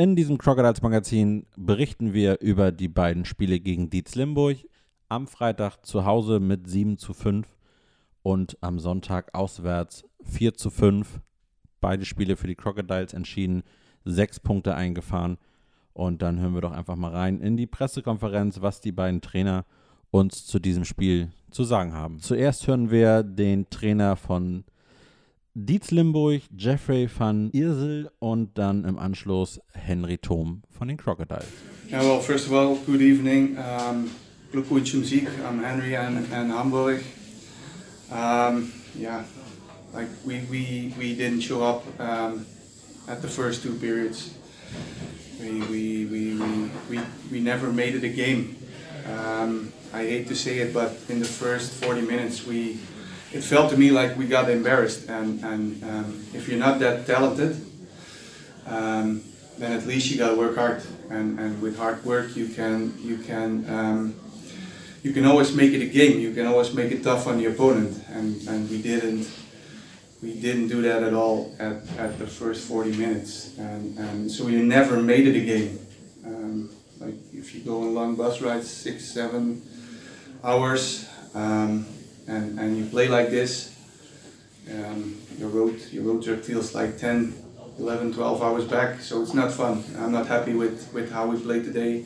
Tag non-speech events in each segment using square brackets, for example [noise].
In diesem Crocodiles Magazin berichten wir über die beiden Spiele gegen Dietz Limburg. Am Freitag zu Hause mit 7 zu 5 und am Sonntag auswärts 4 zu 5. Beide Spiele für die Crocodiles entschieden, sechs Punkte eingefahren. Und dann hören wir doch einfach mal rein in die Pressekonferenz, was die beiden Trainer uns zu diesem Spiel zu sagen haben. Zuerst hören wir den Trainer von Dietz Limburg, Jeffrey van Irsel und dann im Anschluss Henry Thom von den Crocodiles. Well, first of all, good evening. Um, Glückwunsch zum Sieg. I'm Henry and, and Hamburg. Um, yeah, like we, we, we didn't show up um, at the first two periods. We, we, we, we, we, we never made it a game. Um, I hate to say it, but in the first 40 minutes, we it felt to me like we got embarrassed. And, and um, if you're not that talented, um, then at least you got to work hard. And, and with hard work, you can you can um, you can always make it a game. You can always make it tough on the opponent. And, and we didn't we didn't do that at all at, at the first 40 minutes. And, and so we never made it a game. Um, like if you go on long bus rides, six, seven hours, um, and, and you play like this, um, your road your road trip feels like 10, 11, 12 hours back. So it's not fun. I'm not happy with, with how we played today.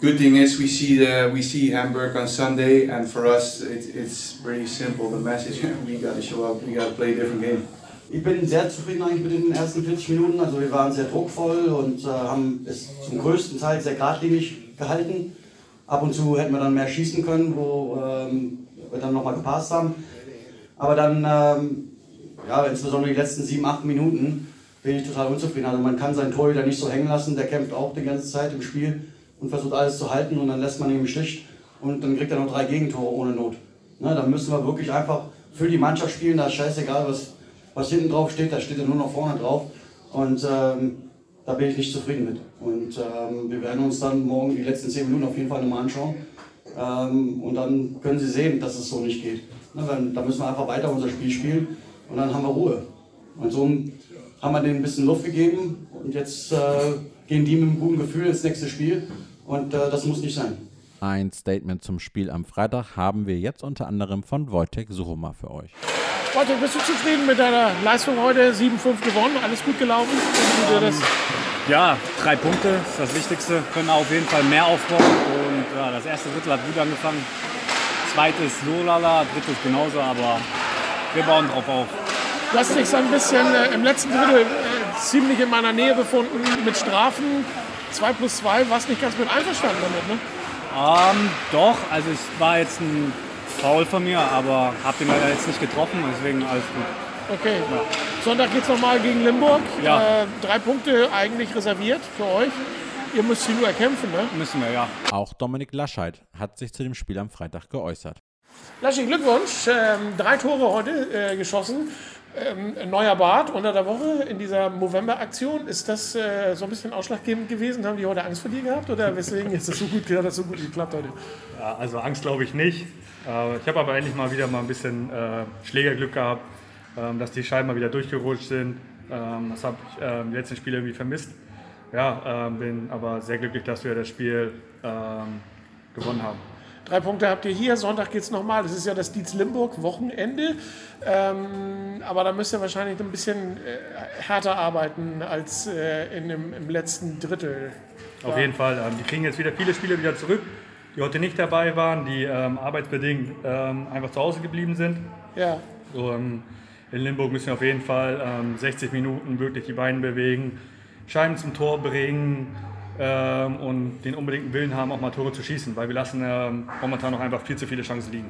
Good thing is we see the we see Hamburg on Sunday, and for us it, it's pretty simple. The message [laughs] we got to show up. We got to play a different game. Ich bin sehr zufrieden eigentlich mit den ersten 40 Minuten. Also wir waren sehr druckvoll und äh, haben es zum größten Teil sehr geradlinig gehalten. Ab und zu hätten wir dann mehr schießen können, wo ähm, wir dann nochmal gepasst haben. Aber dann, ähm, ja, insbesondere die letzten 7, 8 Minuten, bin ich total unzufrieden. Also man kann seinen Torhüter nicht so hängen lassen, der kämpft auch die ganze Zeit im Spiel und versucht alles zu halten und dann lässt man ihn im Stich und dann kriegt er noch drei Gegentore ohne Not. Ne, dann müssen wir wirklich einfach für die Mannschaft spielen, da ist scheißegal, was, was hinten drauf steht, da steht er nur noch vorne drauf und ähm, da bin ich nicht zufrieden mit. Und ähm, wir werden uns dann morgen die letzten zehn Minuten auf jeden Fall nochmal anschauen ähm, und dann können Sie sehen, dass es so nicht geht. Ne, dann, dann müssen wir einfach weiter unser Spiel spielen und dann haben wir Ruhe. Und so haben wir denen ein bisschen Luft gegeben und jetzt äh, gehen die mit einem guten Gefühl ins nächste Spiel und äh, das muss nicht sein. Ein Statement zum Spiel am Freitag haben wir jetzt unter anderem von Wojtek Suchoma für euch. Wojtek, bist du zufrieden mit deiner Leistung heute? 7-5 gewonnen, alles gut gelaufen? Das Ja, drei Punkte ist das Wichtigste. Können auf jeden Fall mehr aufbauen. Und ja, das erste Drittel hat gut angefangen. Zweites so lala, drittes genauso, aber wir bauen drauf auf. Du hast dich so ein bisschen äh, im letzten Drittel äh, ziemlich in meiner Nähe befunden mit Strafen. 2 plus 2, warst nicht ganz mit einverstanden damit, ne? Ähm, doch, also es war jetzt ein Foul von mir, aber hab den leider jetzt nicht getroffen, deswegen alles gut. Okay. Sonntag geht's nochmal gegen Limburg. Ja. Äh, drei Punkte eigentlich reserviert für euch. Ihr müsst sie nur erkämpfen, ne? Müssen wir, ja. Auch Dominik Lascheid hat sich zu dem Spiel am Freitag geäußert. Laschi, Glückwunsch. Ähm, drei Tore heute äh, geschossen. Ähm, neuer Bart unter der Woche in dieser Movember-Aktion. Ist das äh, so ein bisschen ausschlaggebend gewesen? Haben die heute Angst vor dir gehabt? Oder weswegen ist das so gut, hat das so gut geklappt heute? Ja, also Angst glaube ich nicht. Äh, Ich habe aber endlich mal wieder mal ein bisschen äh, Schlägerglück gehabt, dass die Scheiben mal wieder durchgerutscht sind. Ähm, Das habe ich ähm, die letzten Spiele irgendwie vermisst. Ja, ähm, bin aber sehr glücklich, dass wir das Spiel ähm, gewonnen haben. Drei Punkte habt ihr hier. Sonntag geht es nochmal. Das ist ja das Dietz-Limburg-Wochenende. Ähm, aber da müsst ihr wahrscheinlich ein bisschen äh, härter arbeiten als äh, in dem, im letzten Drittel. Auf jeden Fall. Ähm, die kriegen jetzt wieder viele Spiele wieder zurück, die heute nicht dabei waren, die ähm, arbeitsbedingt ähm, einfach zu Hause geblieben sind. Ja. So, ähm, in Limburg müssen wir auf jeden Fall ähm, 60 Minuten wirklich die Beine bewegen, Scheiben zum Tor bringen ähm, und den unbedingten Willen haben, auch mal Tore zu schießen, weil wir lassen ähm, momentan noch einfach viel zu viele Chancen liegen.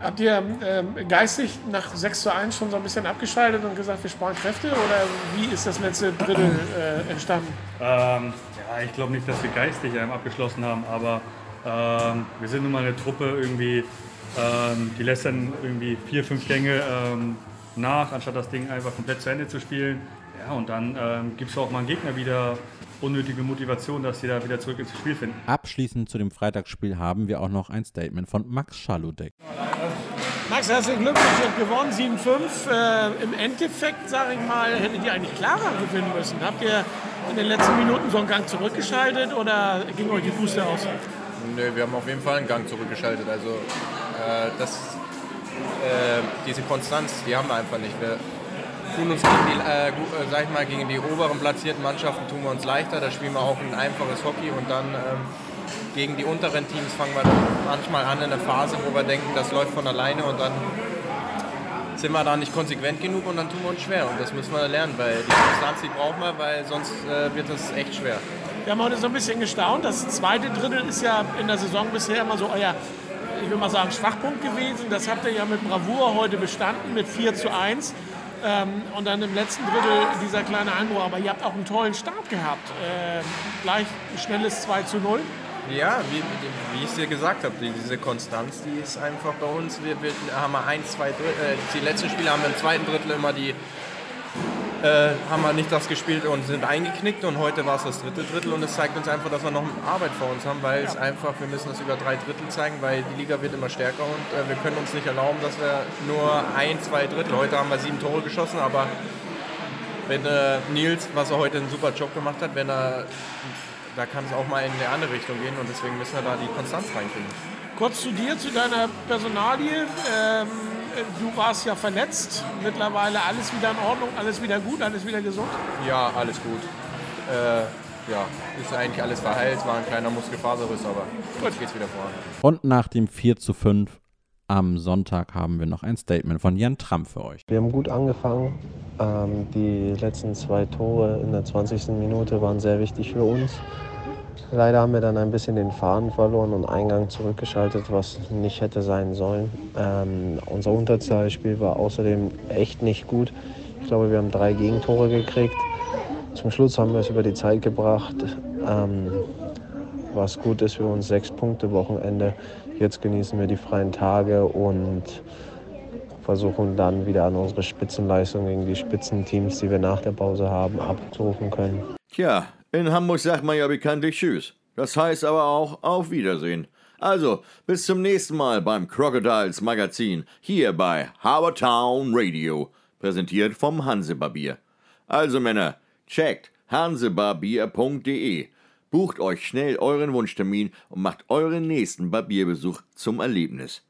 Habt ihr ähm, geistig nach 6 zu 1 schon so ein bisschen abgeschaltet und gesagt, wir sparen Kräfte? Oder wie ist das letzte Drittel äh, entstanden? Ähm, Ja, ich glaube nicht, dass wir geistig ähm, abgeschlossen haben, aber wir sind nun mal eine Truppe irgendwie, die lässt dann irgendwie vier, fünf Gänge nach, anstatt das Ding einfach komplett zu Ende zu spielen. Ja, und dann ähm, gibt es auch mal einen Gegner wieder unnötige Motivation, dass sie da wieder zurück ins Spiel finden. Abschließend zu dem Freitagsspiel haben wir auch noch ein Statement von Max Schaludek. Max, herzlichen Glückwunsch, ihr habt gewonnen, 7-5. Äh, Im Endeffekt, sage ich mal, hättet ihr eigentlich klarer gewinnen müssen. Habt ihr in den letzten Minuten so einen Gang zurückgeschaltet oder ging euch die Puste aus? Nö, wir haben auf jeden Fall einen Gang zurückgeschaltet. Also äh, das, äh, diese Konstanz, die haben wir einfach nicht. Wir tun uns gegen die, äh, äh, sag ich mal, gegen die oberen platzierten Mannschaften tun wir uns leichter. Da spielen wir auch ein einfaches Hockey und dann ähm, gegen die unteren Teams fangen wir manchmal an in einer Phase, wo wir denken, das läuft von alleine und dann sind wir da nicht konsequent genug und dann tun wir uns schwer. Und das müssen wir lernen, weil die Konstanz, die brauchen wir, weil sonst äh, wird das echt schwer. Wir haben heute so ein bisschen gestaunt. Das zweite Drittel ist ja in der Saison bisher immer so euer, ich will mal sagen, Schwachpunkt gewesen. Das habt ihr ja mit Bravour heute bestanden, mit 4 zu 1. Ähm, und dann im letzten Drittel dieser kleine Einbruch. Aber ihr habt auch einen tollen Start gehabt. Ähm, gleich ein schnelles 2 zu 0. Ja, wie, wie ich es dir gesagt habe, die- diese Konstanz, die ist einfach bei uns. Wir, wir haben ein, zwei Drittel, äh, die letzten Spiele haben wir im zweiten Drittel immer die, äh, haben wir nicht das gespielt und sind eingeknickt und heute war es das dritte Drittel und es zeigt uns einfach, dass wir noch Arbeit vor uns haben, weil es einfach, wir müssen das über drei Drittel zeigen, weil die Liga wird immer stärker und äh, wir können uns nicht erlauben, dass wir nur ein, zwei Drittel, heute haben wir sieben Tore geschossen, aber wenn äh, Nils, was er heute einen super Job gemacht hat, wenn er da kann es auch mal in eine andere Richtung gehen und deswegen müssen wir da die Konstanz reinkriegen. Kurz zu dir, zu deiner Personalie. Ähm, du warst ja verletzt. Mittlerweile alles wieder in Ordnung, alles wieder gut, alles wieder gesund. Ja, alles gut. Äh, ja, ist eigentlich alles verheilt, war ein kleiner Muskelfaserriss, aber jetzt geht's wieder voran. Und nach dem 4 zu 5 am Sonntag haben wir noch ein Statement von Jan Tramp für euch. Wir haben gut angefangen. Ähm, die letzten zwei Tore in der 20. Minute waren sehr wichtig für uns. Leider haben wir dann ein bisschen den Faden verloren und Eingang zurückgeschaltet, was nicht hätte sein sollen. Ähm, unser Unterzahlspiel war außerdem echt nicht gut. Ich glaube, wir haben drei Gegentore gekriegt. Zum Schluss haben wir es über die Zeit gebracht. Ähm, was gut ist für uns, sechs Punkte Wochenende. Jetzt genießen wir die freien Tage und versuchen dann wieder an unsere Spitzenleistung gegen die Spitzenteams, die wir nach der Pause haben, abrufen können. Tja, in Hamburg sagt man ja bekanntlich Tschüss. Das heißt aber auch auf Wiedersehen. Also, bis zum nächsten Mal beim Crocodiles Magazin hier bei Habertown Radio, präsentiert vom Hansebarbier. Also Männer, checkt hansebarbier.de, bucht euch schnell euren Wunschtermin und macht euren nächsten Barbierbesuch zum Erlebnis.